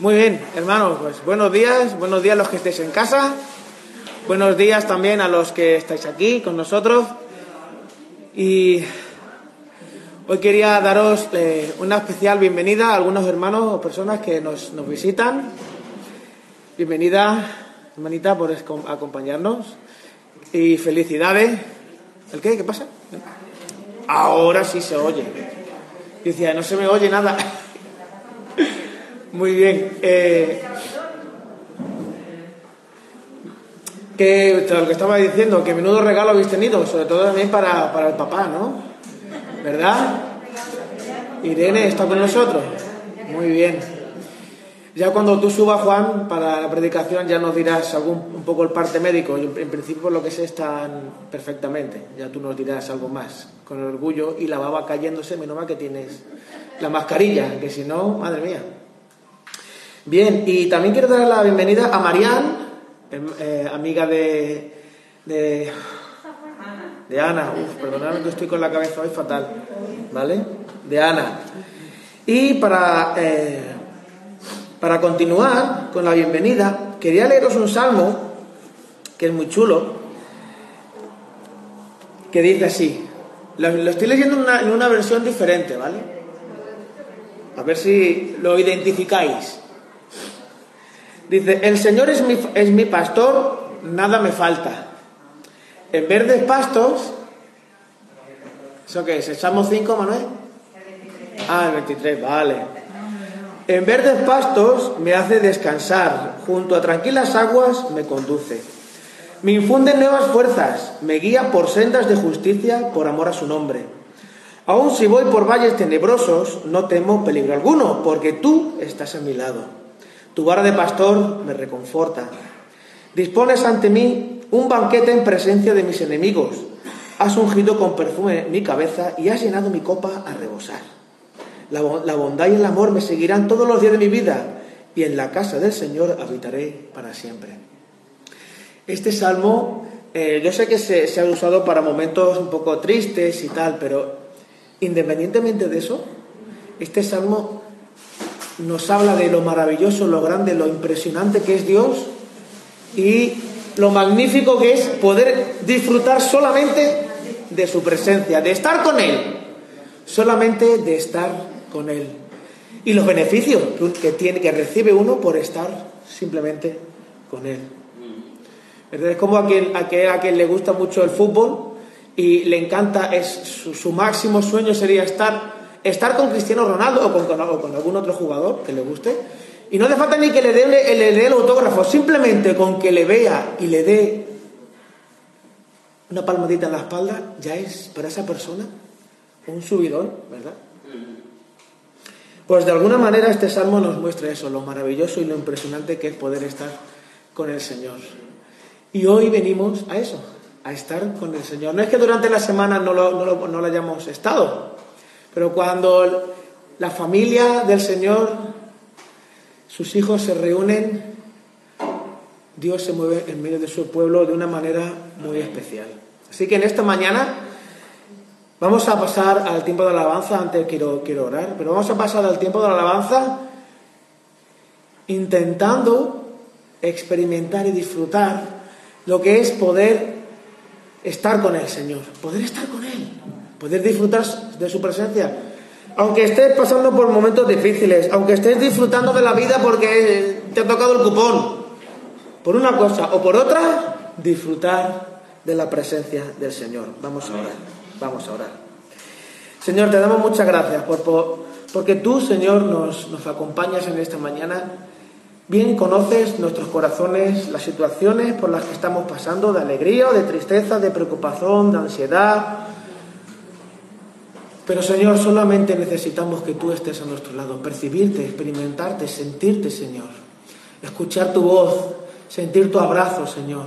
Muy bien, hermanos, pues buenos días, buenos días a los que estéis en casa, buenos días también a los que estáis aquí con nosotros. Y hoy quería daros eh, una especial bienvenida a algunos hermanos o personas que nos, nos visitan. Bienvenida, hermanita, por acompañarnos. Y felicidades. ¿El qué? ¿Qué pasa? Ahora sí se oye. Decía, no se me oye nada. Muy bien. eh, que lo que estaba diciendo, que menudo regalo habéis tenido, sobre todo también para, para el papá, ¿no? ¿Verdad? Irene está con nosotros. Muy bien. Ya cuando tú subas, Juan, para la predicación ya nos dirás algún, un poco el parte médico. Yo, en principio lo que sé están perfectamente. Ya tú nos dirás algo más. Con orgullo y la baba cayéndose, menos mal que tienes la mascarilla, que si no, madre mía. Bien, y también quiero dar la bienvenida a Marian, em- eh, amiga de, de, Ana. Uf, perdonadme que estoy con la cabeza hoy fatal, ¿vale? De Ana. Y para, eh, para continuar con la bienvenida, quería leeros un salmo que es muy chulo, que dice así. Lo, estoy leyendo en una versión diferente, ¿vale? A ver si lo identificáis. Dice, el Señor es mi, es mi pastor, nada me falta. En verdes pastos, ¿eso qué es? ¿El Salmo 5, Manuel? Ah, el 23, vale. En verdes pastos me hace descansar, junto a tranquilas aguas me conduce. Me infunde nuevas fuerzas, me guía por sendas de justicia por amor a su nombre. Aun si voy por valles tenebrosos, no temo peligro alguno, porque tú estás a mi lado. Tu vara de pastor me reconforta. Dispones ante mí un banquete en presencia de mis enemigos. Has ungido con perfume mi cabeza y has llenado mi copa a rebosar. La, bo- la bondad y el amor me seguirán todos los días de mi vida y en la casa del Señor habitaré para siempre. Este salmo, eh, yo sé que se ha usado para momentos un poco tristes y tal, pero independientemente de eso, este salmo nos habla de lo maravilloso, lo grande, lo impresionante que es Dios y lo magnífico que es poder disfrutar solamente de su presencia, de estar con Él, solamente de estar con Él. Y los beneficios que, tiene, que recibe uno por estar simplemente con Él. Es como a quien le gusta mucho el fútbol y le encanta, es su, su máximo sueño sería estar, estar con Cristiano Ronaldo o con, con- o con algún otro jugador que le guste. Y no hace falta ni que le dé, le, le el autógrafo, simplemente con que le vea y le dé una palmadita en la espalda, ya es para esa persona un subidón, ¿verdad? Pues de alguna manera este salmo nos muestra eso, lo maravilloso y lo impresionante que es poder estar con el Señor. Y hoy venimos a eso, a estar con el Señor. No es que durante la semana no lo, no lo- no lo hayamos estado, pero cuando la familia del Señor, sus hijos se reúnen, Dios se mueve en medio de su pueblo de una manera muy especial. Así que en esta mañana vamos a pasar al tiempo de alabanza, antes quiero, quiero orar, pero vamos a pasar al tiempo de la alabanza intentando experimentar y disfrutar lo que es poder estar con el Señor, poder estar con Él, poder disfrutar de su presencia. Aunque estés pasando por momentos difíciles, aunque estés disfrutando de la vida porque te ha tocado el cupón, por una cosa o por otra, disfrutar de la presencia del Señor. Vamos a orar, vamos a orar. Señor, te damos muchas gracias por, por- porque tú, Señor, nos, nos acompañas en esta mañana. Bien conoces nuestros corazones, las situaciones por las que estamos pasando, de alegría o de tristeza, de preocupación, de ansiedad. Pero Señor, solamente necesitamos que tú estés a nuestro lado, percibirte, experimentarte, sentirte, Señor. Escuchar tu voz, sentir tu abrazo, Señor.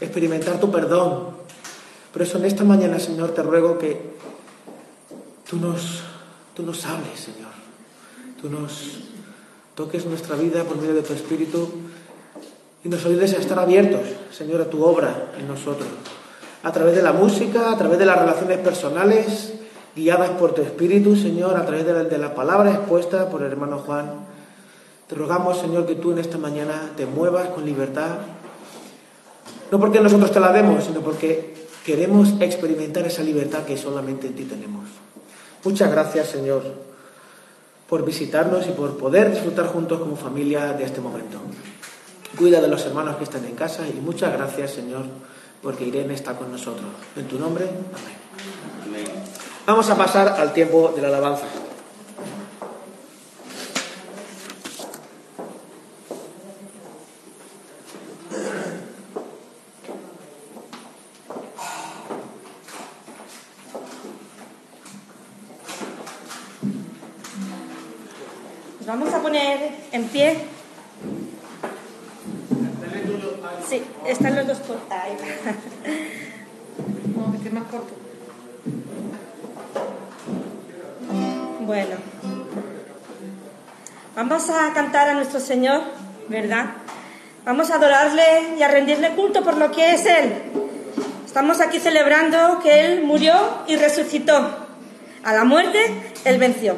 Experimentar tu perdón. Por eso en esta mañana, Señor, te ruego que tú nos, tú nos hables, Señor. Tú nos toques nuestra vida por medio de tu Espíritu y nos ayudes a estar abiertos, Señor, a tu obra en nosotros. A través de la música, a través de las relaciones personales, guiadas por tu Espíritu, Señor, a través de la, de la palabra expuesta por el hermano Juan. Te rogamos, Señor, que tú en esta mañana te muevas con libertad, no porque nosotros te la demos, sino porque queremos experimentar esa libertad que solamente en ti tenemos. Muchas gracias, Señor, por visitarnos y por poder disfrutar juntos como familia de este momento. Cuida de los hermanos que están en casa y muchas gracias, Señor, porque Irene está con nosotros. En tu nombre, amén. Vamos a pasar al tiempo de la alabanza. vamos a poner en pie. Sí, están los dos ahí. No, que más corto. Vamos a cantar a nuestro Señor, ¿verdad? Vamos a adorarle y a rendirle culto por lo que es Él. Estamos aquí celebrando que Él murió y resucitó. A la muerte, Él venció.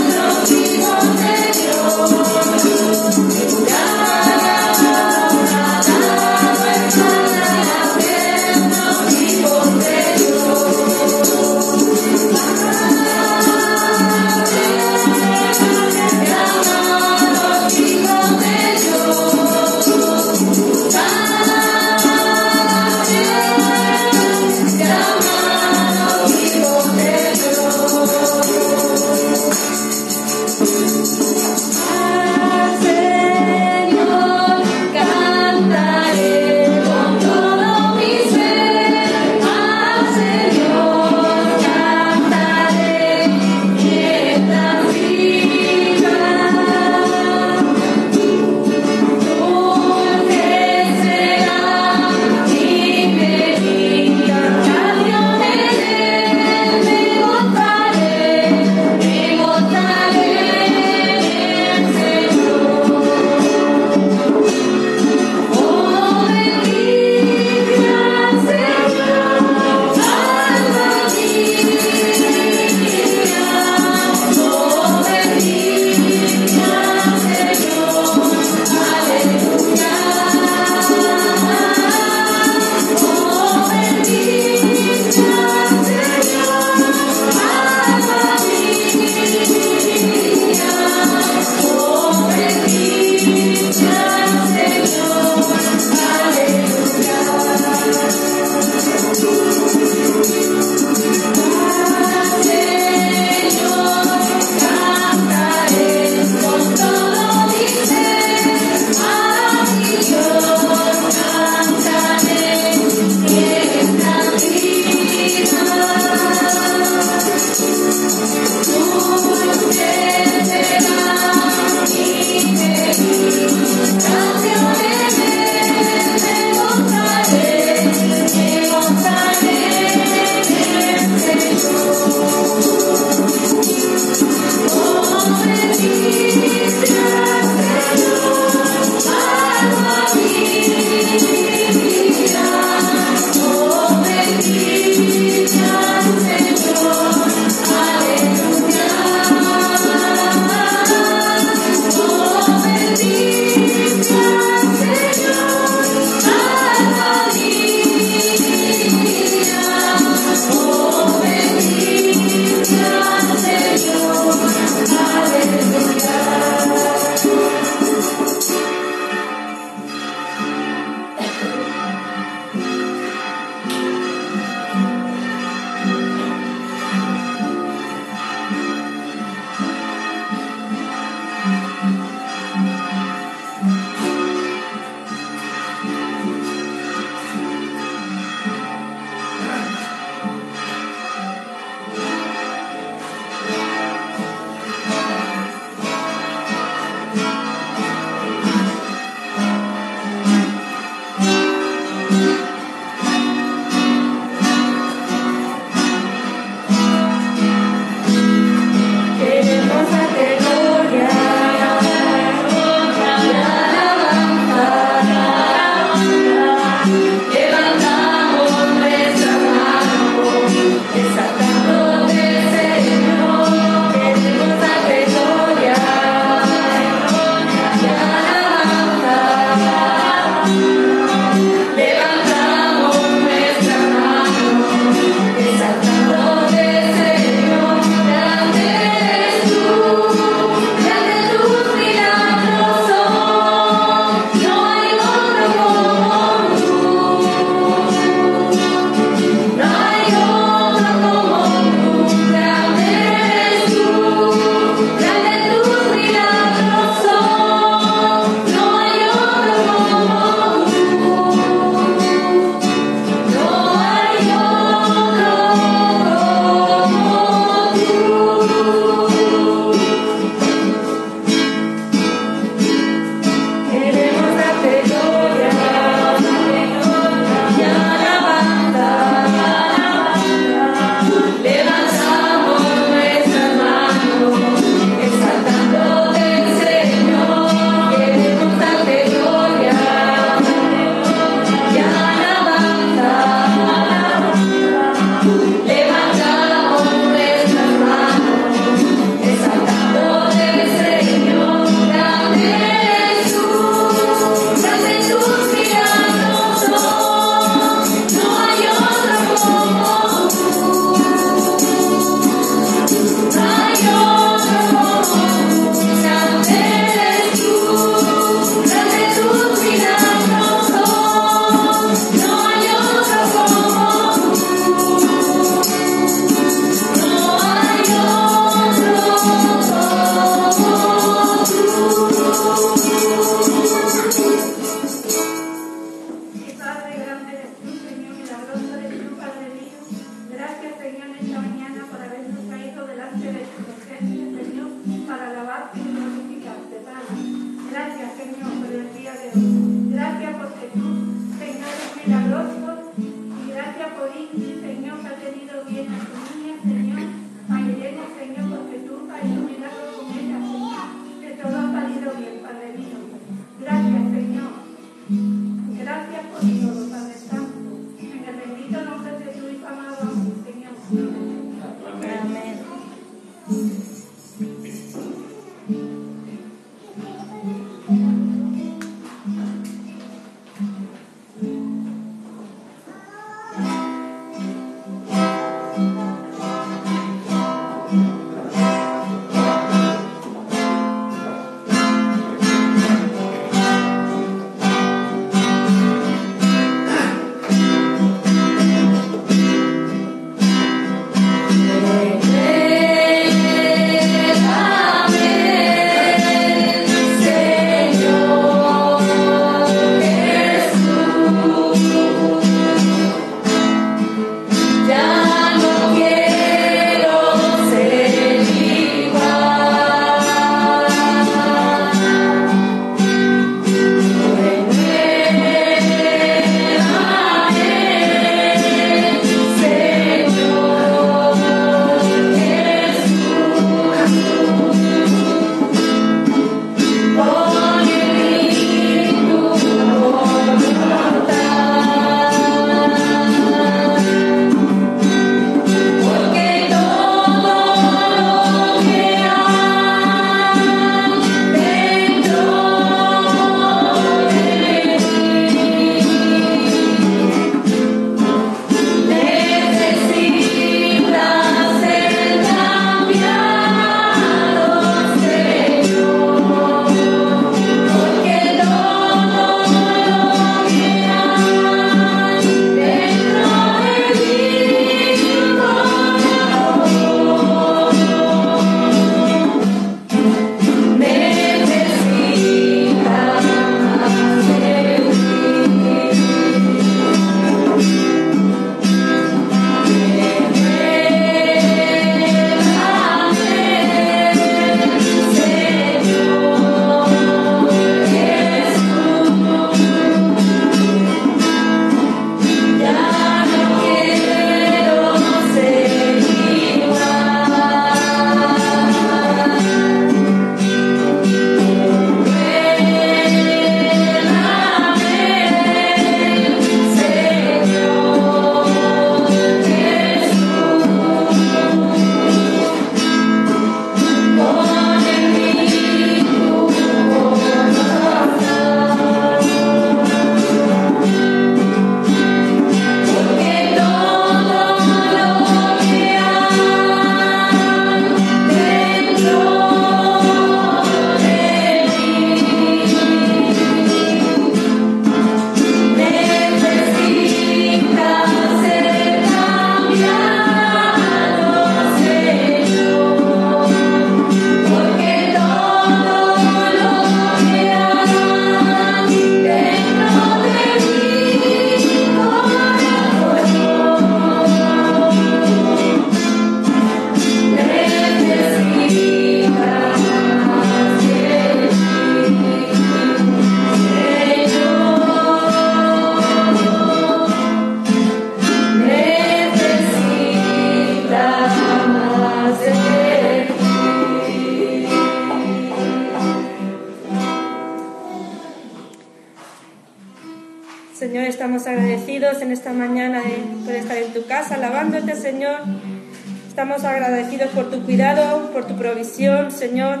Estamos agradecidos por tu cuidado, por tu provisión, Señor.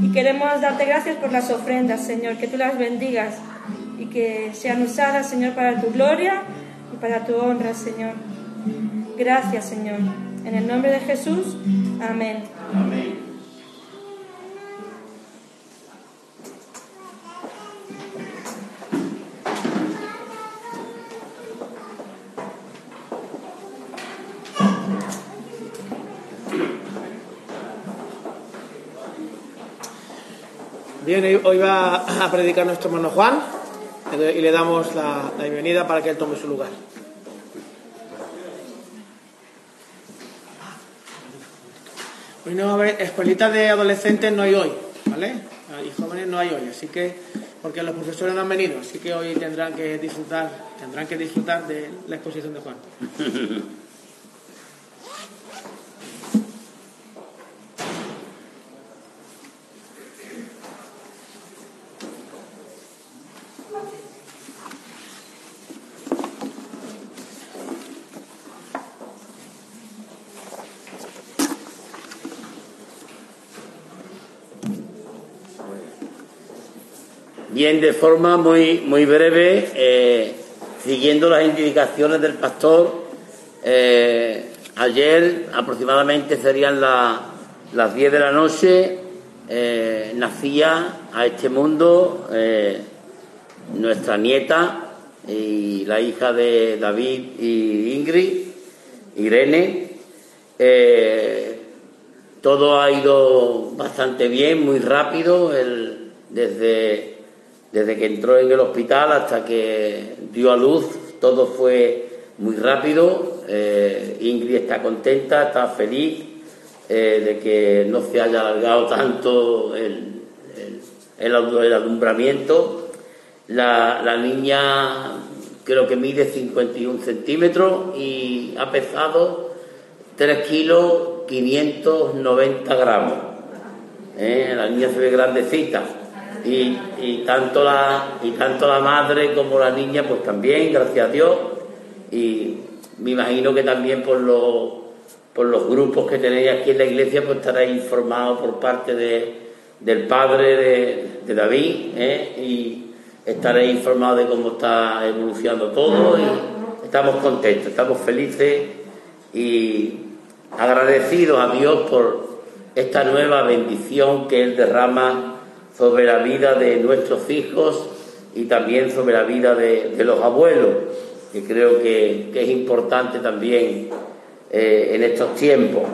Y queremos darte gracias por las ofrendas, Señor, que tú las bendigas y que sean usadas, Señor, para tu gloria y para tu honra, Señor. Gracias, Señor. En el nombre de Jesús, amén. Bien, hoy va a predicar nuestro hermano Juan y le damos la, bienvenida para que él tome su lugar. Hoy no va a haber escuelitas de adolescentes, no hay hoy, ¿vale? Y jóvenes no hay hoy, así que, porque los profesores no han venido, así que hoy tendrán que disfrutar, tendrán que disfrutar de la exposición de Juan. Bien, de forma muy, muy breve, eh, siguiendo las indicaciones del pastor, eh, ayer aproximadamente serían las 10 de la noche, eh, nacía a este mundo nuestra nieta y la hija de David y Ingrid, Irene. todo ha ido bastante bien, muy rápido, desde desde que entró en el hospital hasta que dio a luz, todo fue muy rápido. Eh, Ingrid está contenta, está feliz eh, de que no se haya alargado tanto el, el, alumbramiento. La, la, niña creo que mide 51 centímetros y ha pesado 3 kilos 590 gramos. Eh, la niña se ve grandecita y, tanto la, y tanto la madre como la niña, pues también, gracias a Dios. Y me imagino que también por los, por los grupos que tenéis aquí en la iglesia, pues estaréis informados por parte de, del padre de, David ¿eh? y estaréis informados de cómo está evolucionando todo y estamos contentos, estamos felices y agradecidos a Dios por esta nueva bendición que Él derrama sobre la vida de nuestros hijos y también sobre la vida de, los abuelos, que creo que, es importante también eh, en estos tiempos.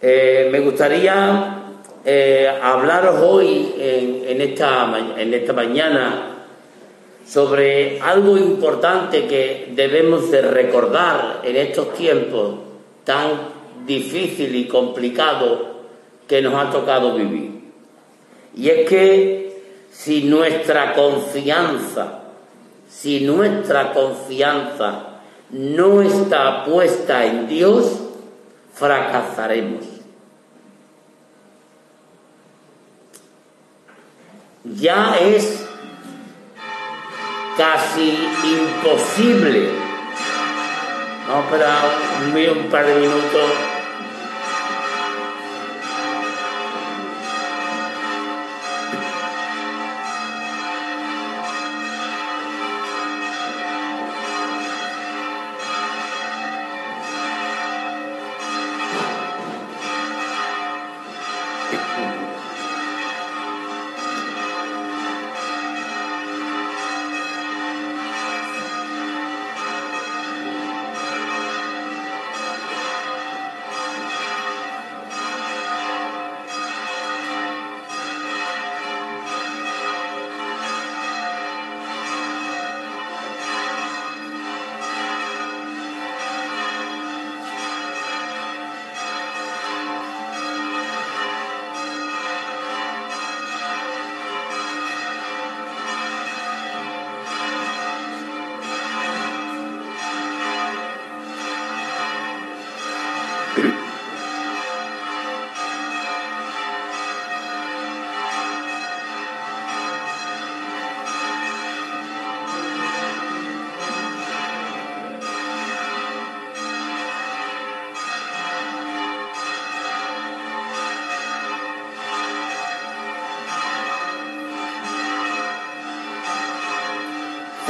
Eh, me gustaría eh, hablaros hoy en, esta, en esta mañana sobre algo importante que debemos de recordar en estos tiempos tan difícil y complicado que nos ha tocado vivir. Y es que si nuestra confianza, si nuestra confianza no está puesta en Dios, fracasaremos. Ya es casi imposible. Vamos a esperar un par de minutos.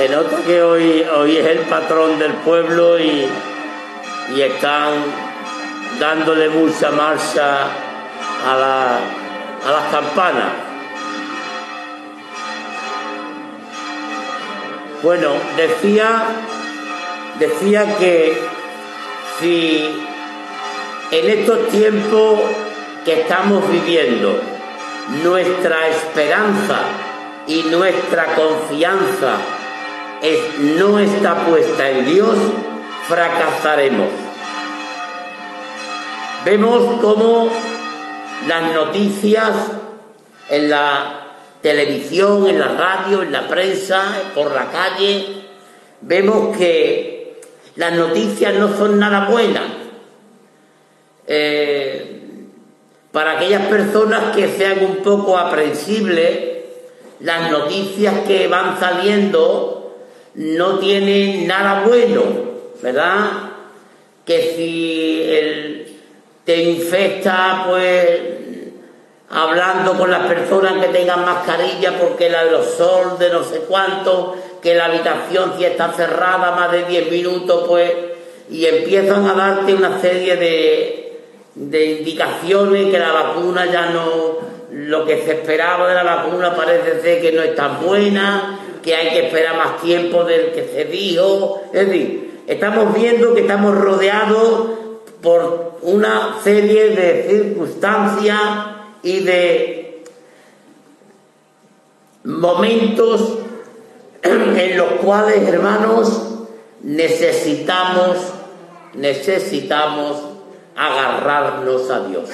Se nota que hoy, hoy es el patrón del pueblo y, están dándole mucha marcha a, la, a las campanas. Bueno, decía, decía que si en estos tiempos que estamos viviendo nuestra esperanza y nuestra confianza no está puesta en Dios, fracasaremos. Vemos cómo las noticias en la televisión, en la radio, en la prensa, por la calle, vemos que las noticias no son nada buenas. Eh, para aquellas personas que sean un poco aprensibles, las noticias que van saliendo no tienen nada bueno, ¿verdad? Que si te infecta, pues hablando con las personas que tengan mascarilla porque el aerosol de no sé cuánto, que la habitación si está cerrada más de 10 minutos, pues, y empiezan a darte una serie de, de indicaciones que la vacuna ya no lo que se esperaba de la vacuna parece ser que no es tan buena, que hay que esperar más tiempo del que se dijo. Es decir, estamos viendo que estamos rodeados por una serie de circunstancias y de momentos en los cuales, hermanos, necesitamos, necesitamos agarrarnos a Dios.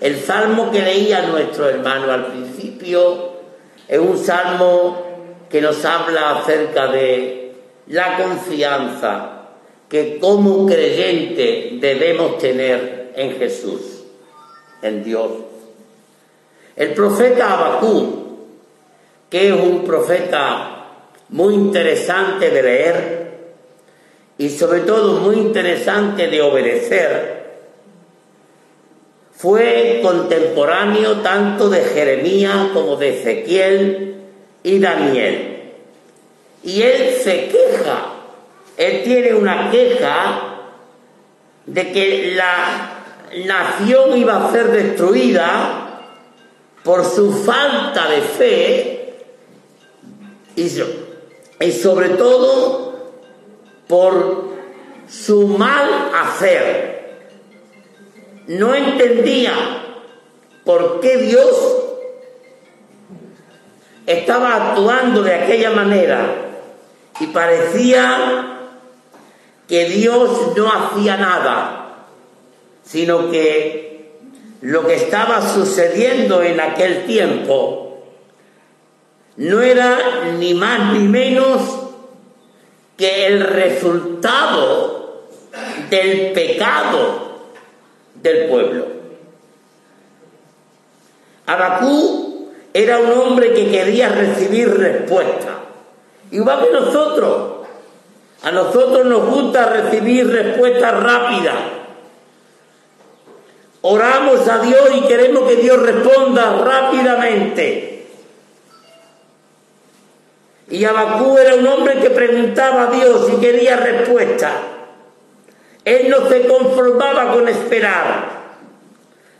El salmo que leía nuestro hermano al principio es un salmo que nos habla acerca de la confianza que como creyente debemos tener en Jesús, en Dios. El profeta Abacú, que es un profeta muy interesante de leer y sobre todo muy interesante de obedecer, fue contemporáneo tanto de Jeremías como de Ezequiel y Daniel. Y él se queja, él tiene una queja de que la nación iba a ser destruida por su falta de fe y, sobre todo por su mal hacer no entendía por qué Dios estaba actuando de aquella manera. Y parecía que Dios no hacía nada, sino que lo que estaba sucediendo en aquel tiempo no era ni más ni menos que el resultado del pecado del pueblo. Abacú era un hombre que quería recibir respuesta. Igual que nosotros. A nosotros nos gusta recibir respuesta rápida. Oramos a Dios y queremos que Dios responda rápidamente. Y Abacú era un hombre que preguntaba a Dios y quería respuesta. Él no se conformaba con esperar,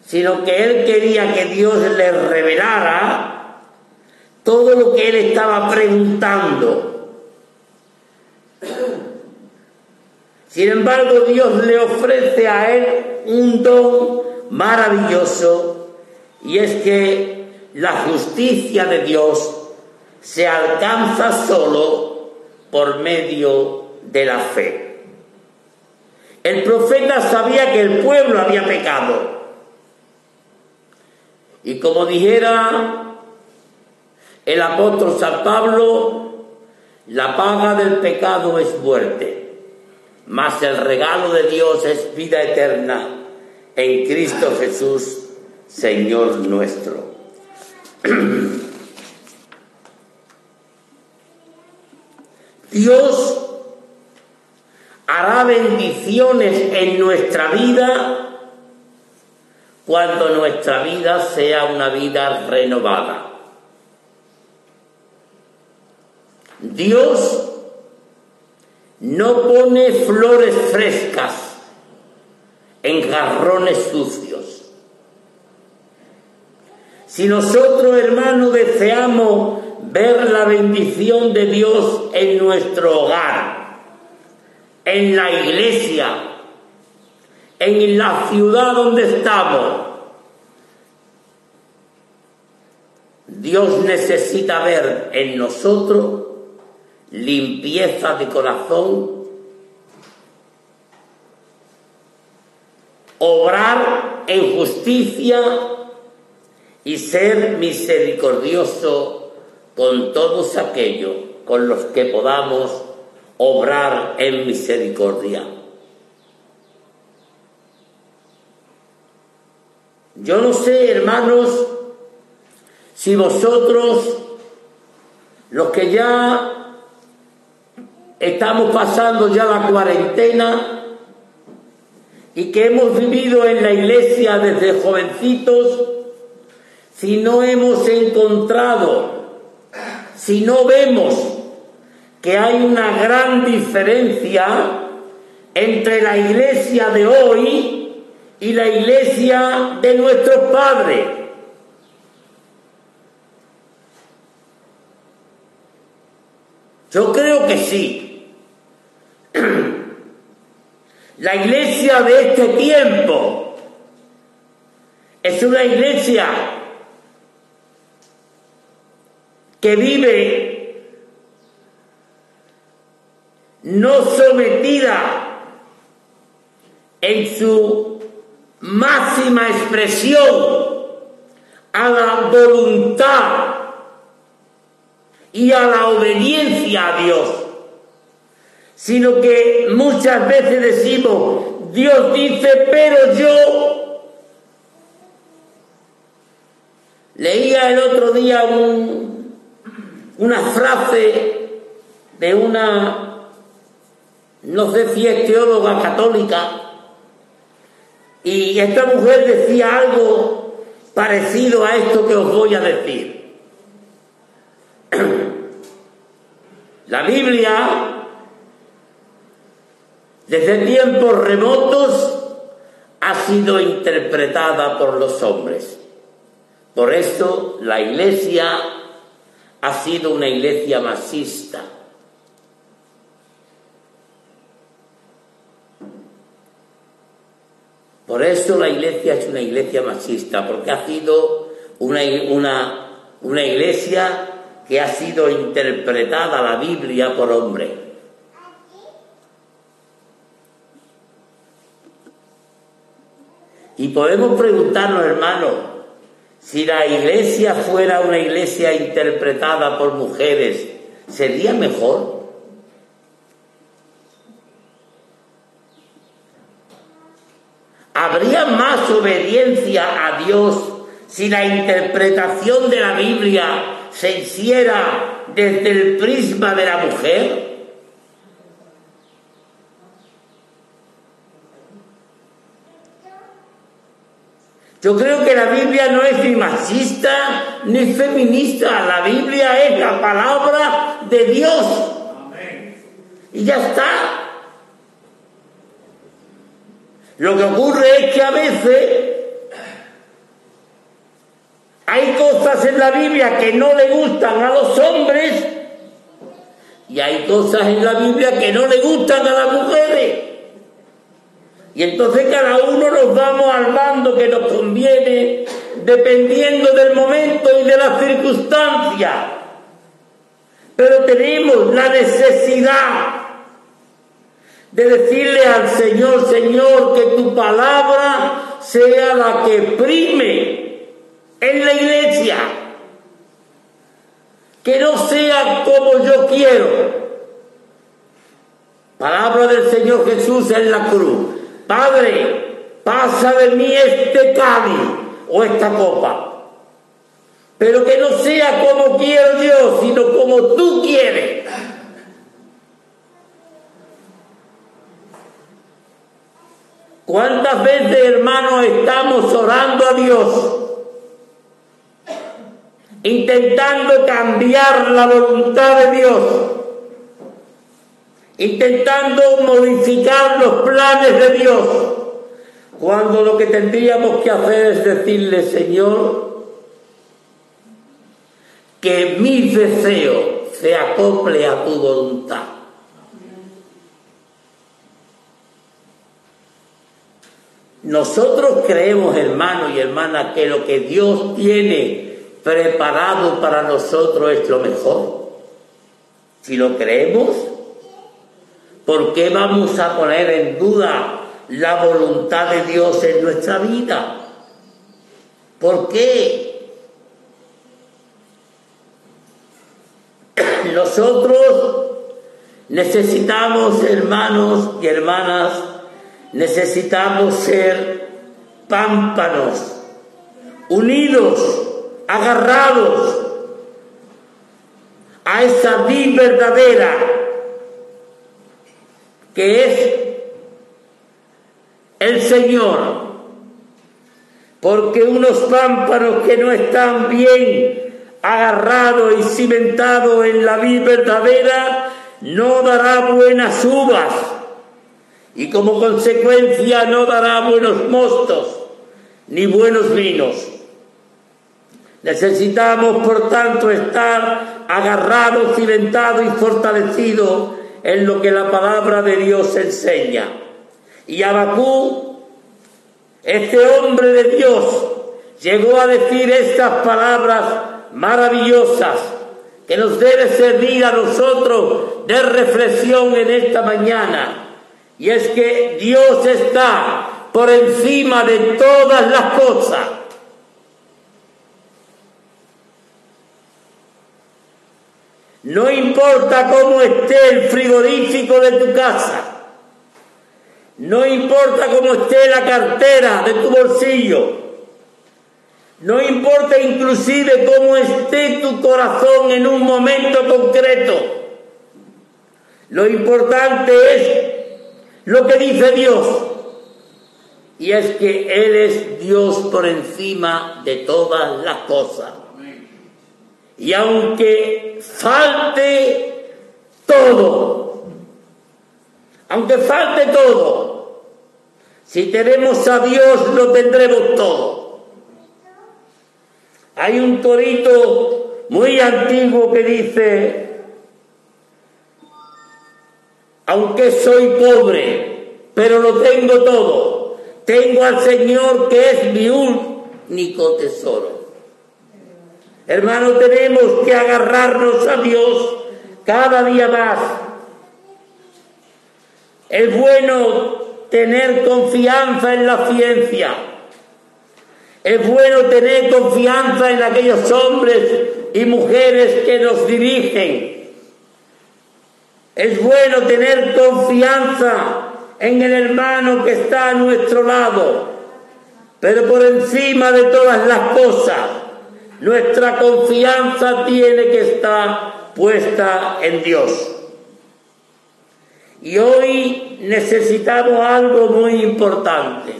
sino que él quería que Dios le revelara todo lo que él estaba preguntando. Sin embargo, Dios le ofrece a él un don maravilloso y es que la justicia de Dios se alcanza solo por medio de la fe. El profeta sabía que el pueblo había pecado. Y como dijera el apóstol San Pablo, la paga del pecado es muerte, mas el regalo de Dios es vida eterna en Cristo Jesús, Señor nuestro. Dios hará bendiciones en nuestra vida cuando nuestra vida sea una vida renovada. Dios no pone flores frescas en jarrones sucios. Si nosotros, hermanos, deseamos ver la bendición de Dios en nuestro hogar, en la iglesia, en la ciudad donde estamos, Dios necesita ver en nosotros limpieza de corazón, obrar en justicia y ser misericordioso con todos aquellos con los que podamos obrar en misericordia. Yo no sé, hermanos, si vosotros, los que ya estamos pasando ya la cuarentena y que hemos vivido en la iglesia desde jovencitos, si no hemos encontrado, si no vemos que hay una gran diferencia entre la iglesia de hoy y la iglesia de nuestros padres. Yo creo que sí. La iglesia de este tiempo es una iglesia que vive no sometida en su máxima expresión a la voluntad y a la obediencia a Dios, sino que muchas veces decimos, Dios dice, pero yo leía el otro día una frase de una, no sé si es teóloga católica, y esta mujer decía algo parecido a esto que os voy a decir. La Biblia, desde tiempos remotos, ha sido interpretada por los hombres. Por eso la iglesia ha sido una iglesia masista. Por eso la iglesia es una iglesia masista, porque ha sido una, una, iglesia que ha sido interpretada la Biblia por hombre. Y podemos preguntarnos, hermanos, si la iglesia fuera una iglesia interpretada por mujeres, ¿sería mejor? ¿Habría más obediencia a Dios si la interpretación de la Biblia se hiciera desde el prisma de la mujer? Yo creo que la Biblia no es ni machista ni feminista, la Biblia es la palabra de Dios. Y ya está. Lo que ocurre es que a veces hay cosas en la Biblia que no le gustan a los hombres y hay cosas en la Biblia que no le gustan a las mujeres. Y entonces cada uno nos vamos al bando que nos conviene dependiendo del momento y de las circunstancias. Pero tenemos la necesidad de decirle al Señor, Señor, que tu palabra sea la que prime en la iglesia. Que no sea como yo quiero. Palabra del Señor Jesús en la cruz. Padre, pasa de mí este cáliz o esta copa. Pero que no sea como quiero yo, sino como tú quieres. ¿Cuántas veces, hermanos, estamos orando a Dios? intentando cambiar la voluntad de Dios. intentando modificar los planes de Dios, cuando lo que tendríamos que hacer es decirle, Señor, que mi deseo se acople a tu voluntad. Nosotros creemos, hermano y hermana, que lo que Dios tiene preparado para nosotros es lo mejor. Si lo creemos, ¿por qué vamos a poner en duda la voluntad de Dios en nuestra vida? ¿Por qué? Nosotros necesitamos, hermanos y hermanas, necesitamos ser pámpanos, unidos, agarrados a esa vida verdadera que es el Señor. Porque unos pámpanos que no están bien agarrados y cimentados en la vida verdadera no dará buenas uvas y como consecuencia no dará buenos mostos ni buenos vinos. Necesitamos, por tanto, estar agarrados, cimentados y fortalecidos en lo que la palabra de Dios enseña. Y Abacú, este hombre de Dios, llegó a decir estas palabras maravillosas que nos debe servir a nosotros de reflexión en esta mañana y es que Dios está por encima de todas las cosas. No importa cómo esté el frigorífico de tu casa. No importa cómo esté la cartera de tu bolsillo. No importa inclusive cómo esté tu corazón en un momento concreto. Lo importante es lo que dice Dios. Y es que Él es Dios por encima de todas las cosas. Y aunque falte todo, aunque falte todo, si tenemos a Dios lo tendremos todo. Hay un torito muy antiguo que dice, aunque soy pobre, pero lo tengo todo. Tengo al Señor que es mi único tesoro. Hermano, tenemos que agarrarnos a Dios cada día más. Es bueno tener confianza en la ciencia. Es bueno tener confianza en aquellos hombres y mujeres que nos dirigen es bueno tener confianza en el hermano que está a nuestro lado, pero por encima de todas las cosas, nuestra confianza tiene que estar puesta en Dios. Y hoy necesitamos algo muy importante.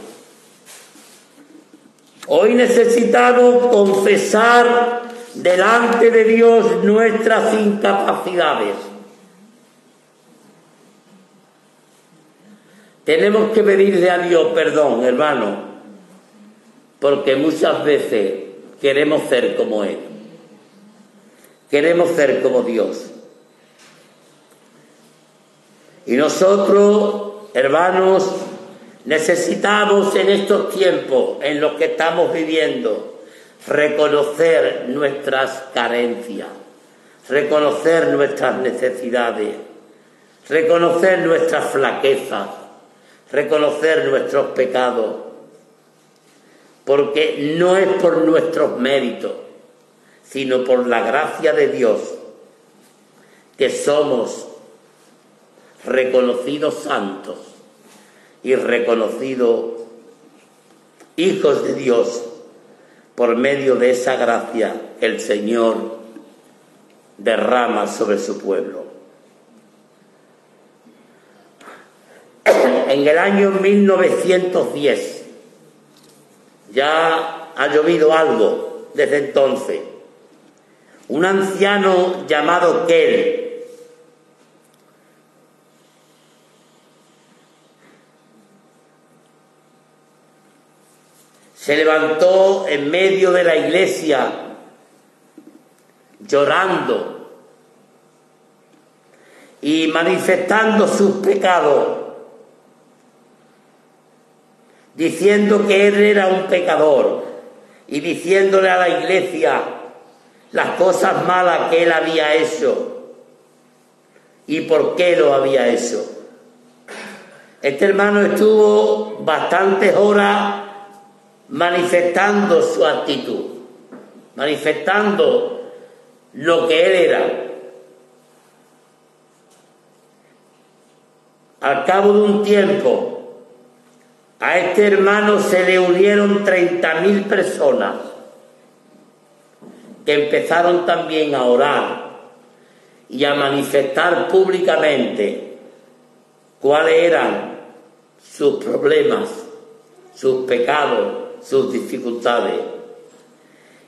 Hoy necesitamos confesar delante de Dios nuestras incapacidades. Tenemos que pedirle a Dios perdón, hermano, porque muchas veces queremos ser como Él. Queremos ser como Dios. Y nosotros, hermanos, necesitamos en estos tiempos en los que estamos viviendo reconocer nuestras carencias, reconocer nuestras necesidades, reconocer nuestras flaquezas reconocer nuestros pecados, porque no es por nuestros méritos, sino por la gracia de Dios que somos reconocidos santos y reconocidos hijos de Dios por medio de esa gracia que el Señor derrama sobre su pueblo. en el año 1910. Ya ha llovido algo desde entonces. Un anciano llamado Kell se levantó en medio de la iglesia llorando y manifestando sus pecados diciendo que él era un pecador y diciéndole a la iglesia las cosas malas que él había hecho y por qué lo había hecho. Este hermano estuvo bastantes horas manifestando su actitud, manifestando lo que él era. Al cabo de un tiempo, a este hermano se le unieron 30.000 personas que empezaron también a orar y a manifestar públicamente cuáles eran sus problemas, sus pecados, sus dificultades.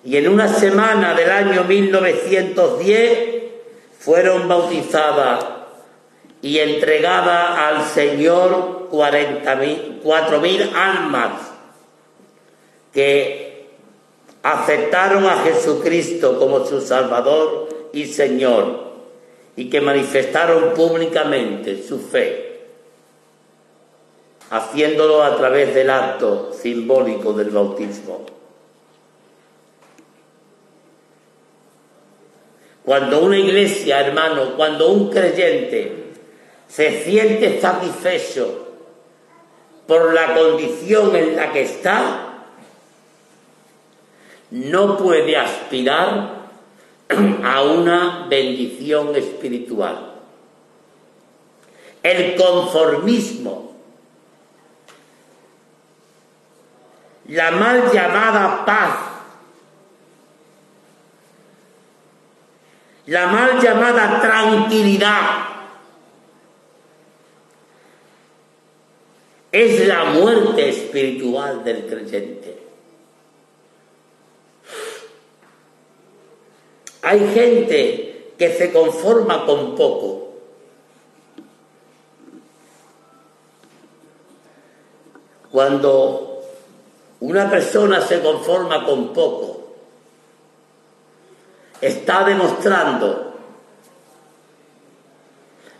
Y en una semana del año 1910 fueron bautizadas y entregadas al Señor cuatro mil almas que aceptaron a Jesucristo como su Salvador y Señor y que manifestaron públicamente su fe haciéndolo a través del acto simbólico del bautismo. Cuando una iglesia, hermano, cuando un creyente se siente satisfecho por la condición en la que está, no puede aspirar a una bendición espiritual. El conformismo la mal llamada paz, la mal llamada tranquilidad, es la muerte espiritual del creyente. Hay gente que se conforma con poco. Cuando una persona se conforma con poco. Está demostrando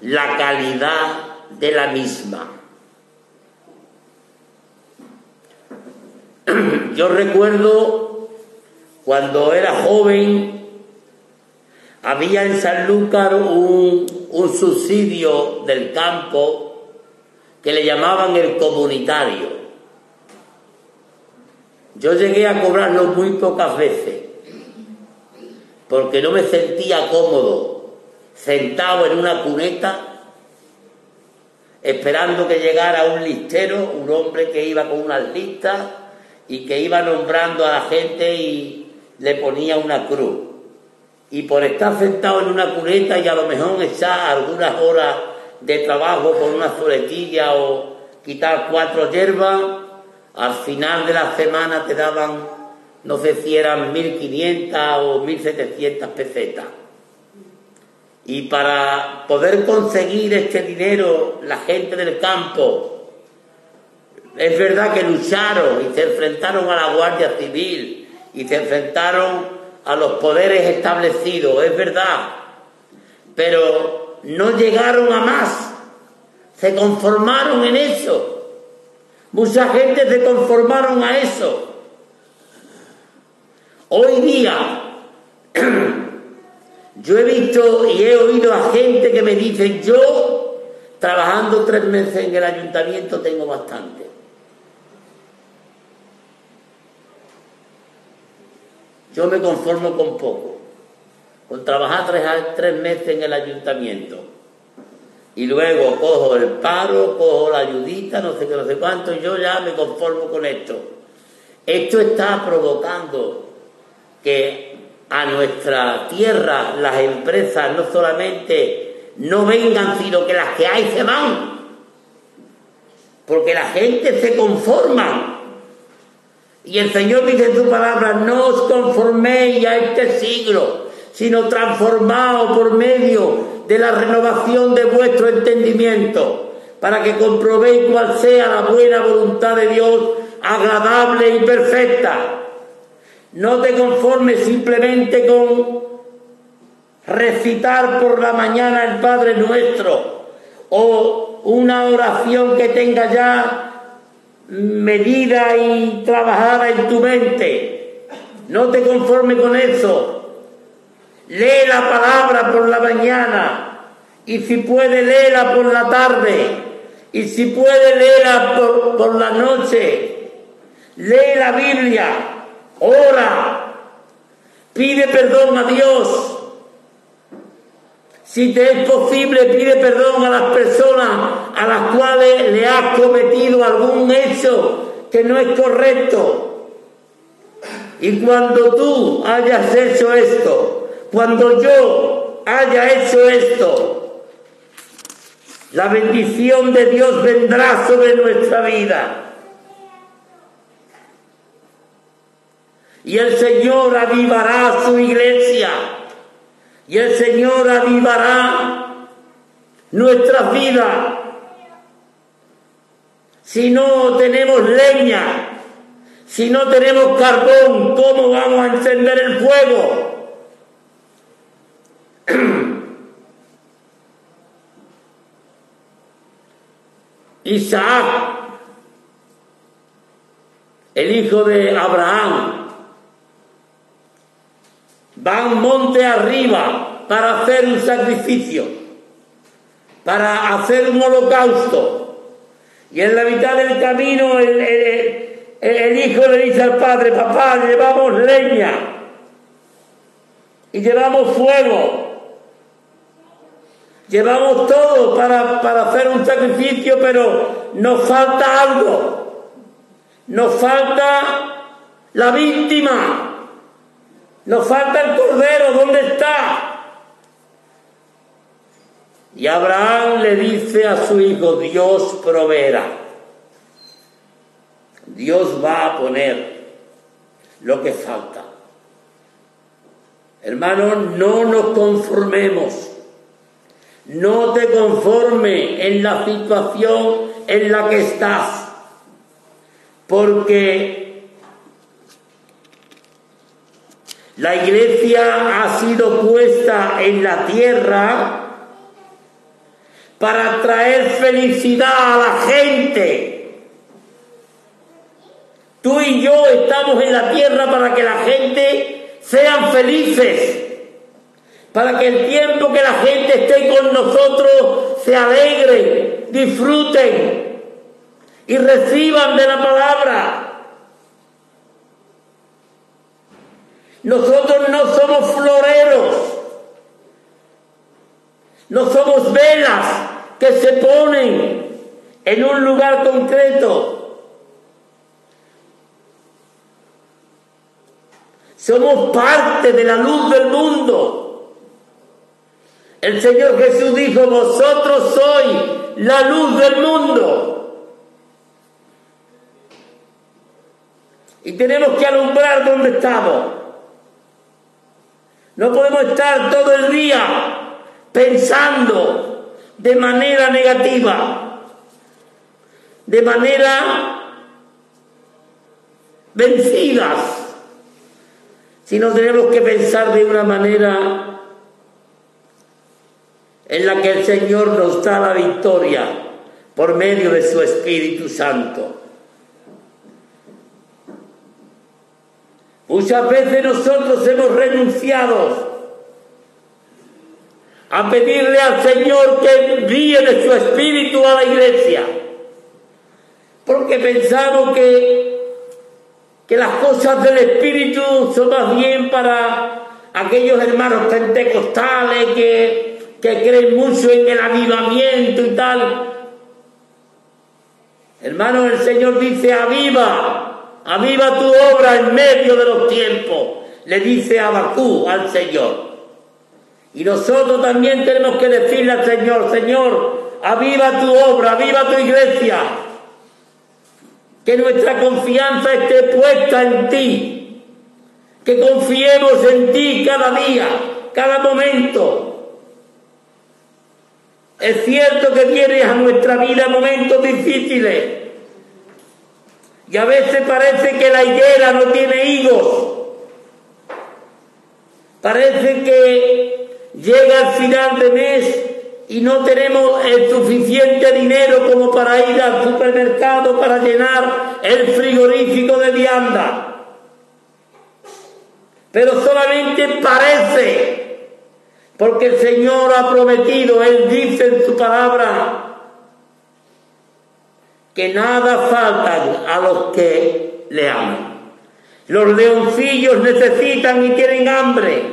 la calidad de la misma. Yo recuerdo cuando era joven, había en Sanlúcar un, un subsidio del campo que le llamaban el comunitario. Yo llegué a cobrarlo muy pocas veces, porque no me sentía cómodo sentado en una cuneta esperando que llegara un listero, un hombre que iba con unas listas y que iba nombrando a la gente y le ponía una cruz. Y por estar sentado en una cuneta y a lo mejor echar algunas horas de trabajo con una soletilla o quitar cuatro hierbas, al final de la semana te daban, no sé si eran 1.500 o 1.700 pesetas. Y para poder conseguir este dinero, la gente del campo, es verdad que lucharon y se enfrentaron a la Guardia Civil y se enfrentaron a los poderes establecidos, es verdad, pero no llegaron a más, se conformaron en eso Mucha gente se conformaron a eso. Hoy día, yo he visto y he oído a gente que me dice, yo trabajando tres meses en el ayuntamiento tengo bastante. Yo me conformo con poco, con trabajar tres, meses en el ayuntamiento y luego cojo el paro, cojo la ayudita, no sé qué, no sé cuánto, y yo ya me conformo con esto. Esto está provocando que a nuestra tierra las empresas no solamente no vengan, sino que las que hay se van. Porque la gente se conforma. Y el Señor dice en su palabra, no os conforméis a este siglo, sino transformaos por medio de la renovación de vuestro entendimiento, para que comprobéis cuál sea la buena voluntad de Dios, agradable y perfecta. No te conformes simplemente con recitar por la mañana el Padre Nuestro o una oración que tenga ya medida y trabajada en tu mente. No te conformes con eso. Lee la palabra por la mañana y si puede léela por la tarde y si puede léela por, por la noche. Lee la Biblia, ora, pide perdón a Dios. Si te es posible, pide perdón a las personas a las cuales le has cometido algún hecho que no es correcto. Y cuando tú hayas hecho esto, cuando yo haya hecho esto, la bendición de Dios vendrá sobre nuestra vida. Y el Señor avivará su iglesia. Y el Señor avivará nuestras vidas. Si no tenemos leña, si no tenemos carbón, ¿cómo vamos a encender el fuego? Isaac, el hijo de Abraham, van monte arriba para hacer un sacrificio, para hacer un holocausto. Y en la mitad del camino el, hijo le dice al padre, papá, llevamos leña y llevamos fuego. Llevamos todo para, para hacer un sacrificio, pero nos falta algo. Nos falta la víctima. Nos falta el cordero, ¿dónde está? Y Abraham le dice a su hijo, Dios proveerá. Dios va a poner lo que falta. Hermanos, no nos conformemos. No te conformes en la situación en la que estás. Porque La iglesia ha sido puesta en la tierra para traer felicidad a la gente. Tú y yo estamos en la tierra para que la gente sean felices, para que el tiempo que la gente esté con nosotros se alegren, disfruten y reciban de la palabra. Nosotros no somos floreros, no somos velas que se ponen en un lugar concreto. Somos parte de la luz del mundo. El Señor Jesús dijo, vosotros sois la luz del mundo. Y tenemos que alumbrar donde estamos. No podemos estar todo el día pensando de manera negativa, de manera vencidas, sino tenemos que pensar de una manera en la que el Señor nos da la victoria por medio de su Espíritu Santo. Muchas veces nosotros hemos renunciado a pedirle al Señor que envíe de su espíritu a la iglesia, porque pensamos que, que las cosas del espíritu son más bien para aquellos hermanos pentecostales que, que creen mucho en el avivamiento y tal. Hermanos, el Señor dice, aviva, aviva tu obra en medio de los tiempos, le dice Abacú al Señor. Y nosotros también tenemos que decirle al Señor, Señor, aviva tu obra, aviva tu iglesia, que nuestra confianza esté puesta en ti, que confiemos en ti cada día, cada momento. Es cierto que vienes a nuestra vida momentos difíciles, Y a veces parece que la higuera no tiene higos. Parece que llega el final de mes y no tenemos el suficiente dinero como para ir al supermercado para llenar el frigorífico de vianda. Pero solamente parece, porque el Señor ha prometido, Él dice en su palabra, que nada faltan a los que le aman. Los leoncillos necesitan y tienen hambre,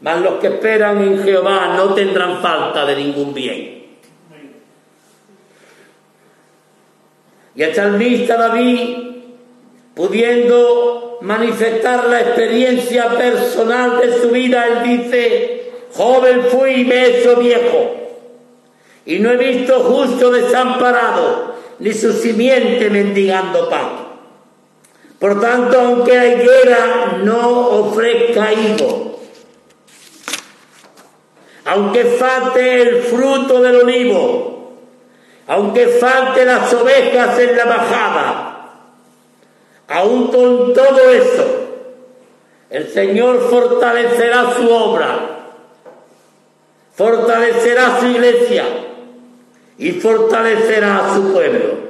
mas los que esperan en Jehová no tendrán falta de ningún bien. Y el salmista David, pudiendo manifestar la experiencia personal de su vida, él dice, joven fui y me he hecho viejo, y no he visto justo desamparado, ni su simiente mendigando pan. Por tanto, aunque la higuera no ofrezca higo, aunque falte el fruto del olivo, aunque falte las ovejas en la bajada, aún con todo eso, el Señor fortalecerá su obra, fortalecerá su iglesia y fortalecerá a su pueblo.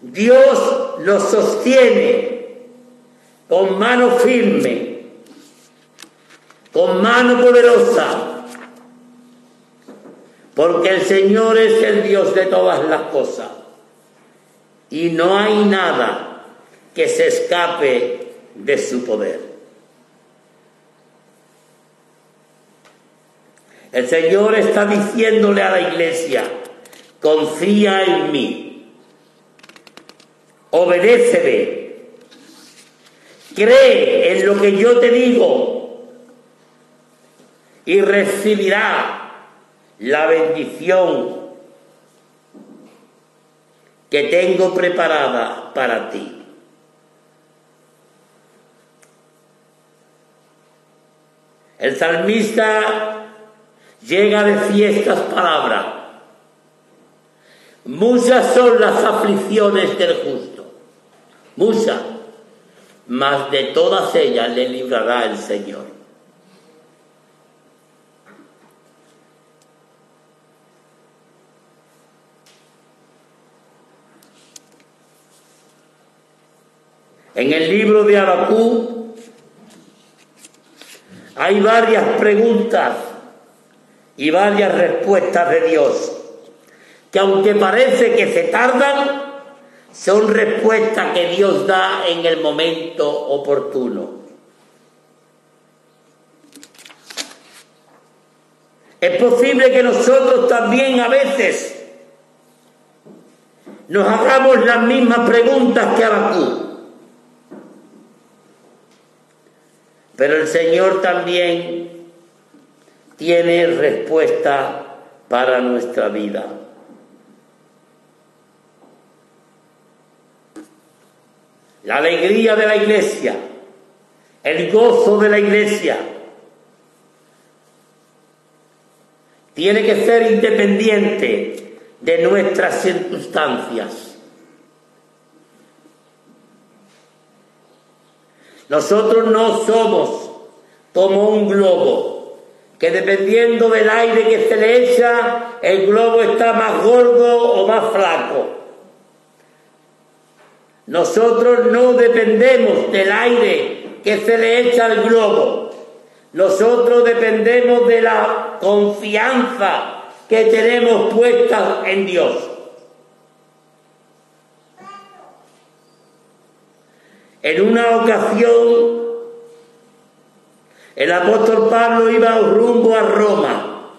Dios lo sostiene con mano firme, con mano poderosa, porque el Señor es el Dios de todas las cosas y no hay nada que se escape de su poder. El Señor está diciéndole a la iglesia, confía en mí, obedéceme, cree en lo que yo te digo y recibirá la bendición que tengo preparada para ti. El salmista llega de fiestas palabras. Muchas son las aflicciones del justo, muchas, mas de todas ellas le librará el Señor. En el libro de Abacú hay varias preguntas y varias respuestas de Dios, que aunque parece que se tardan, son respuestas que Dios da en el momento oportuno. Es posible que nosotros también a veces nos hagamos las mismas preguntas que Abacú. Pero el Señor también tiene respuesta para nuestra vida. La alegría de la iglesia, el gozo de la iglesia, tiene que ser independiente de nuestras circunstancias. Nosotros no somos como un globo que dependiendo del aire que se le echa, el globo está más gordo o más flaco. Nosotros no dependemos del aire que se le echa al globo. Nosotros dependemos de la confianza que tenemos puesta en Dios. En una ocasión el apóstol Pablo iba rumbo a Roma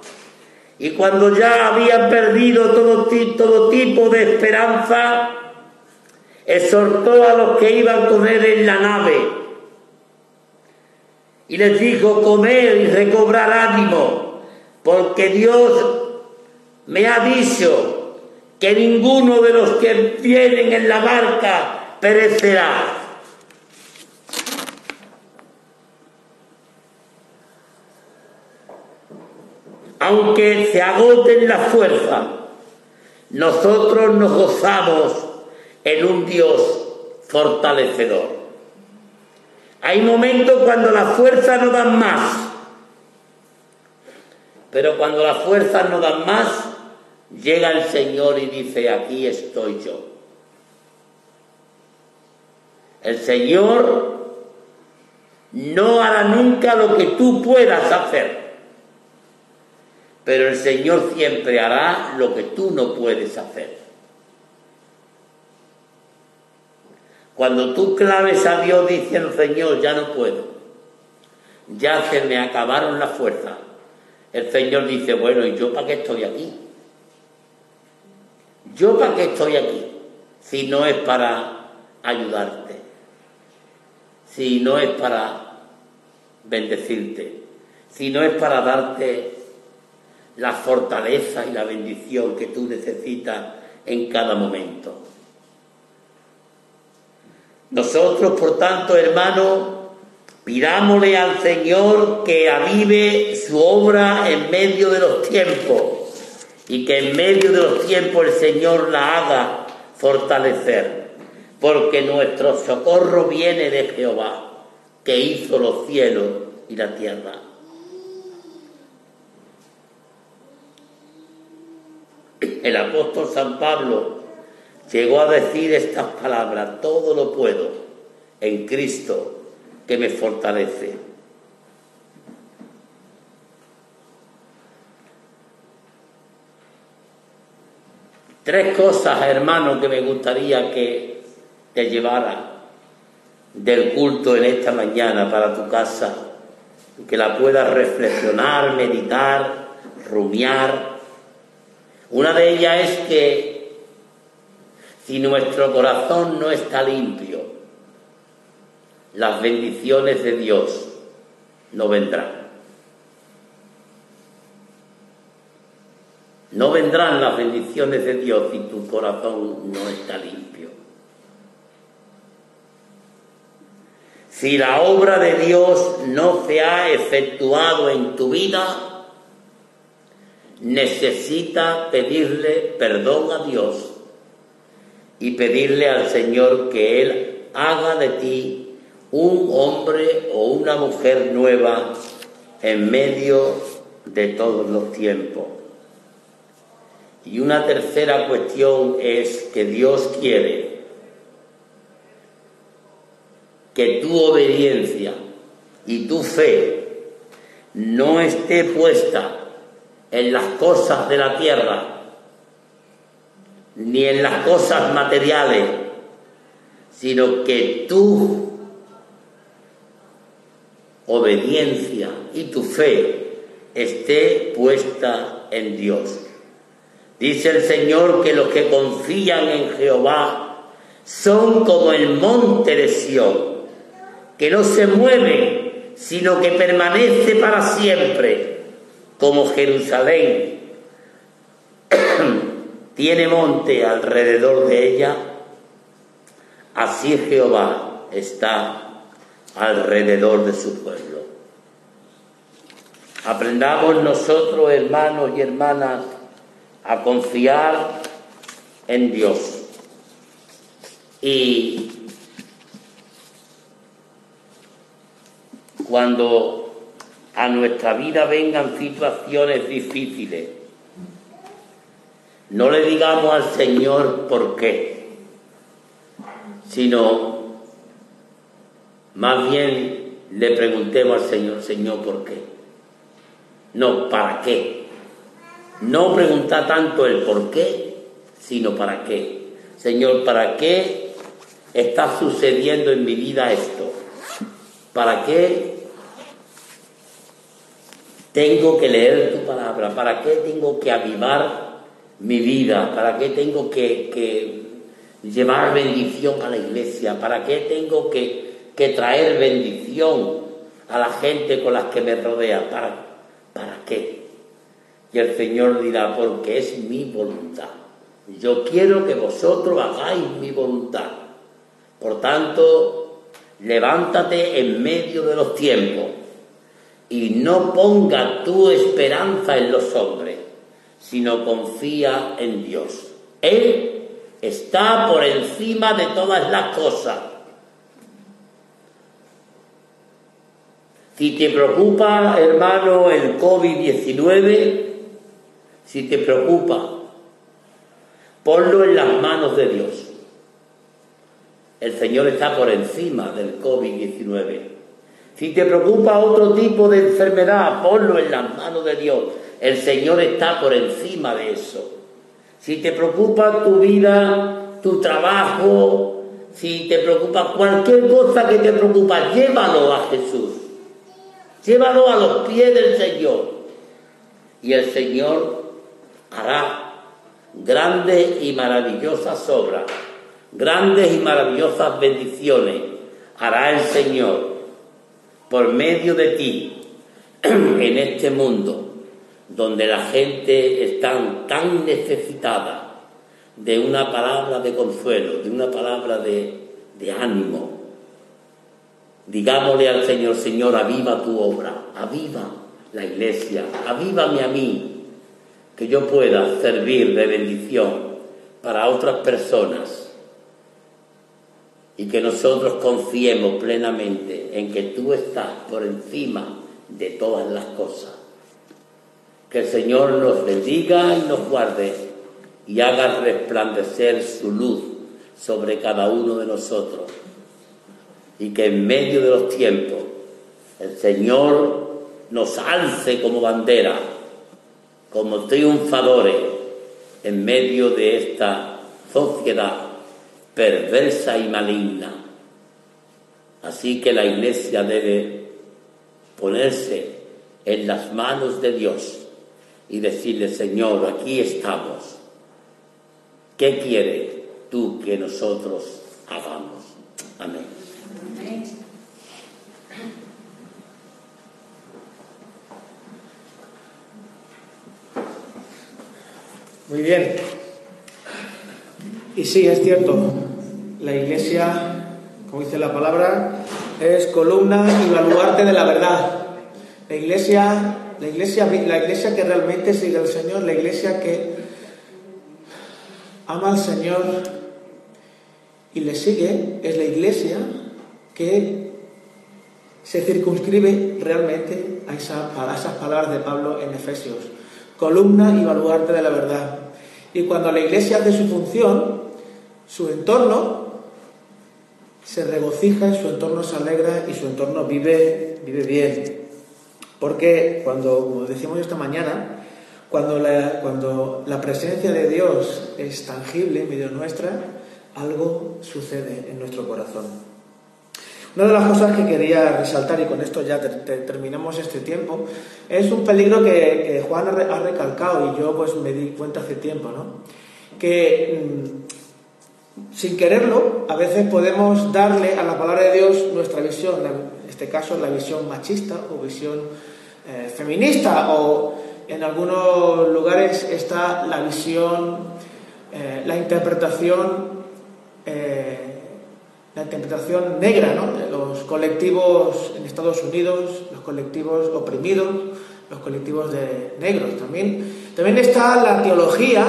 y cuando ya habían perdido todo, tipo de esperanza, exhortó a los que iban con él en la nave y les dijo, comer y recobrar ánimo, porque Dios me ha dicho que ninguno de los que vienen en la barca perecerá. Aunque se agoten la fuerza, nosotros nos gozamos en un Dios fortalecedor. Hay momentos cuando las fuerzas no dan más, pero cuando las fuerzas no dan más, llega el Señor y dice, aquí estoy yo. El Señor no hará nunca lo que tú puedas hacer, pero el Señor siempre hará lo que tú no puedes hacer. Cuando tú claves a Dios diciendo, Señor, ya no puedo, ya se me acabaron las fuerzas, el Señor dice, bueno, ¿y yo para qué estoy aquí? ¿Yo para qué estoy aquí? Si no es para ayudarte, si no es para bendecirte, si no es para darte la fortaleza y la bendición que tú necesitas en cada momento. Nosotros, por tanto, hermanos, pidámosle al Señor que avive su obra en medio de los tiempos y que en medio de los tiempos el Señor la haga fortalecer, porque nuestro socorro viene de Jehová, que hizo los cielos y la tierra. El apóstol San Pablo llegó a decir estas palabras, todo lo puedo en Cristo que me fortalece. Tres cosas, hermano, que me gustaría que te llevara del culto en esta mañana para tu casa, que la puedas reflexionar, meditar, rumiar. Una de ellas es que si nuestro corazón no está limpio, las bendiciones de Dios no vendrán. No vendrán las bendiciones de Dios si tu corazón no está limpio. Si la obra de Dios no se ha efectuado en tu vida, necesita pedirle perdón a Dios y pedirle al Señor que Él haga de ti un hombre o una mujer nueva en medio de todos los tiempos. Y una tercera cuestión es que Dios quiere que tu obediencia y tu fe no esté puesta en las cosas de la tierra, ni en las cosas materiales, sino que tu obediencia y tu fe esté puesta en Dios. Dice el Señor que los que confían en Jehová son como el monte de Sión, que no se mueve, sino que permanece para siempre, como Jerusalén tiene monte alrededor de ella, así Jehová está alrededor de su pueblo. Aprendamos nosotros, hermanos y hermanas, a confiar en Dios. Y cuando a nuestra vida vengan situaciones difíciles, no le digamos al Señor por qué, sino más bien le preguntemos al Señor, Señor, ¿por qué? No, ¿para qué? No pregunta tanto el por qué, sino para qué. Señor, ¿para qué está sucediendo en mi vida esto? ¿Para qué tengo que leer tu palabra? ¿Para qué tengo que avivar mi vida? ¿Para qué tengo que, llevar bendición a la iglesia? ¿Para qué tengo que, traer bendición a la gente con las que me rodea? ¿Para, ¿Para qué? Y el Señor dirá, porque es mi voluntad. Yo quiero que vosotros hagáis mi voluntad. Por tanto, levántate en medio de los tiempos y no ponga tu esperanza en los hombres, sino confía en Dios. Él está por encima de todas las cosas. Si te preocupa, hermano, el COVID-19, si te preocupa, ponlo en las manos de Dios. El Señor está por encima del COVID-19. Si te preocupa otro tipo de enfermedad, ponlo en las manos de Dios. El Señor está por encima de eso. Si te preocupa tu vida, tu trabajo, si te preocupa cualquier cosa que te preocupa, llévalo a Jesús. Llévalo a los pies del Señor. Y el Señor hará grandes y maravillosas obras, grandes y maravillosas bendiciones. Hará el Señor por medio de ti en este mundo donde la gente está tan necesitada de una palabra de consuelo, de una palabra de, de ánimo, Digámosle al Señor, Señor, aviva tu obra, aviva la iglesia, avívame a mí, que yo pueda servir de bendición para otras personas y que nosotros confiemos plenamente en que tú estás por encima de todas las cosas. Que el Señor nos bendiga y nos guarde y haga resplandecer su luz sobre cada uno de nosotros y que en medio de los tiempos el Señor nos alce como bandera, como triunfadores en medio de esta sociedad perversa y maligna. Así que la iglesia debe ponerse en las manos de Dios y decirle, Señor, aquí estamos. ¿Qué quieres tú que nosotros hagamos? Amén. Muy bien. Y sí, es cierto, la iglesia, como dice la palabra, es columna y baluarte de la verdad. La iglesia, la iglesia, la iglesia que realmente sigue al Señor, la iglesia que ama al Señor y le sigue, es la iglesia que se circunscribe realmente a, a esas palabras de Pablo en Efesios columna y baluarte de la verdad. Y cuando la iglesia hace su función, su entorno se regocija, su entorno se alegra y su entorno vive, vive bien. Porque cuando, como decíamos esta mañana, cuando la, cuando la presencia de Dios es tangible en medio nuestra, algo sucede en nuestro corazón. Una de las cosas que quería resaltar, y con esto ya terminamos este tiempo, es un peligro que, Juan ha, recalcado y yo pues me di cuenta hace tiempo, ¿no? Que mm, sin quererlo, a veces podemos darle a la palabra de Dios nuestra visión, en este caso la visión machista o visión eh, feminista, o en algunos lugares está la visión, eh, la interpretación eh, la interpretación negra ¿no? los colectivos en Estados Unidos, los colectivos oprimidos, los colectivos de negros. También, también está la teología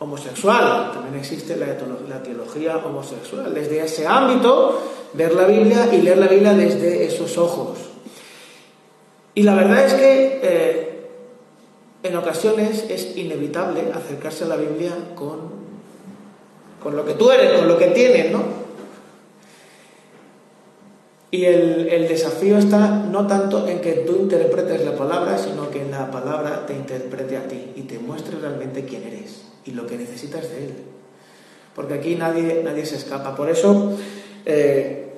homosexual, también existe la, teología homosexual. Desde ese ámbito, ver la Biblia y leer la Biblia desde esos ojos. Y la verdad es que eh, en ocasiones es inevitable acercarse a la Biblia con con lo que tú eres, con lo que tienes, ¿no? Y el, desafío está no tanto en que tú interpretes la palabra, sino que la palabra te interprete a ti y te muestre realmente quién eres y lo que necesitas de él. Porque aquí nadie, nadie se escapa. Por eso, eh,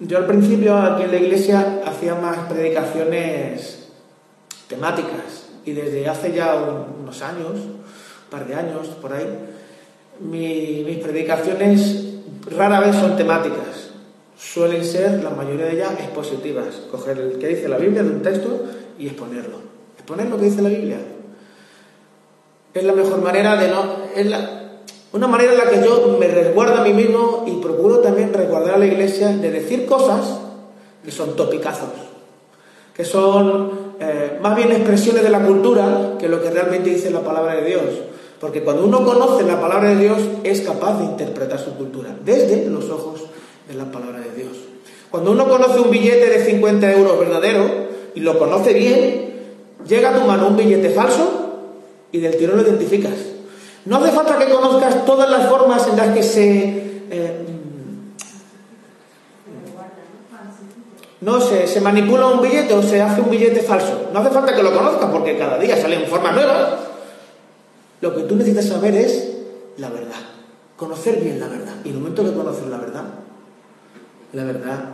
yo al principio aquí en la iglesia hacía más predicaciones temáticas y desde hace ya unos años, un par de años por ahí, mis predicaciones rara vez son temáticas, suelen ser, la mayoría de ellas, expositivas. Coger el que dice la Biblia de un texto y exponerlo. Exponer lo que dice la Biblia. Es la mejor manera de no. Es una manera en la que yo me resguardo a mí mismo y procuro también resguardar a la iglesia de decir cosas que son topicazos, que son eh, más bien expresiones de la cultura que lo que realmente dice la palabra de Dios. Porque cuando uno conoce la palabra de Dios es capaz de interpretar su cultura desde los ojos de la palabra de Dios. Cuando uno conoce un billete de 50 euros verdadero y lo conoce bien, llega a tu mano un billete falso y del tiro lo identificas. No hace falta que conozcas todas las formas en las que se... Eh, no se, se manipula un billete o se hace un billete falso. No hace falta que lo conozcas porque cada día salen formas nuevas. Lo que tú necesitas saber es la verdad. Conocer bien la verdad. Y en el momento que conoces la verdad, la verdad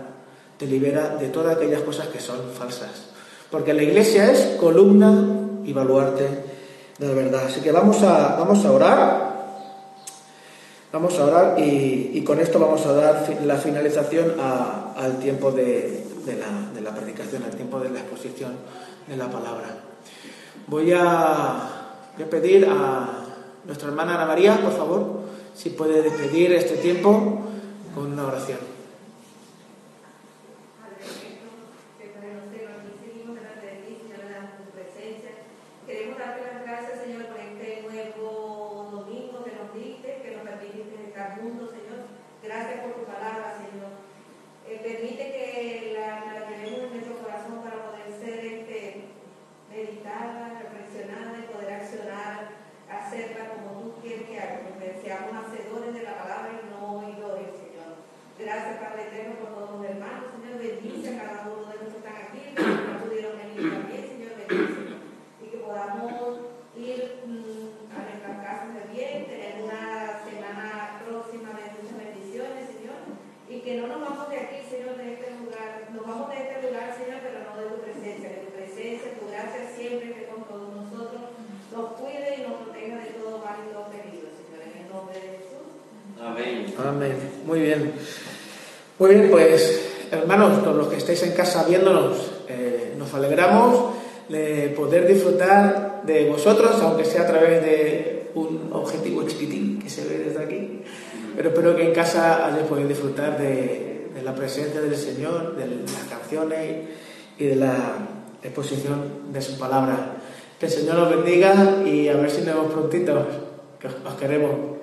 te libera de todas aquellas cosas que son falsas. Porque la iglesia es columna y baluarte de verdad. Así que vamos a, vamos a orar. Vamos a orar y, con esto vamos a dar la finalización al tiempo de, la, de la predicación, al tiempo de la exposición de la palabra. Voy a Voy a pedir a nuestra hermana Ana María, por favor, si puede despedir este tiempo con una oración. Muy bien, pues hermanos, todos los que estáis en casa viéndonos, eh, nos alegramos de poder disfrutar de vosotros, aunque sea a través de un objetivo chiquitín que se ve desde aquí. Pero espero que en casa hayáis podido disfrutar de, de la presencia del Señor, de las canciones y de la exposición de su palabra. Que el Señor os bendiga y a ver si nos vemos prontito, que os queremos.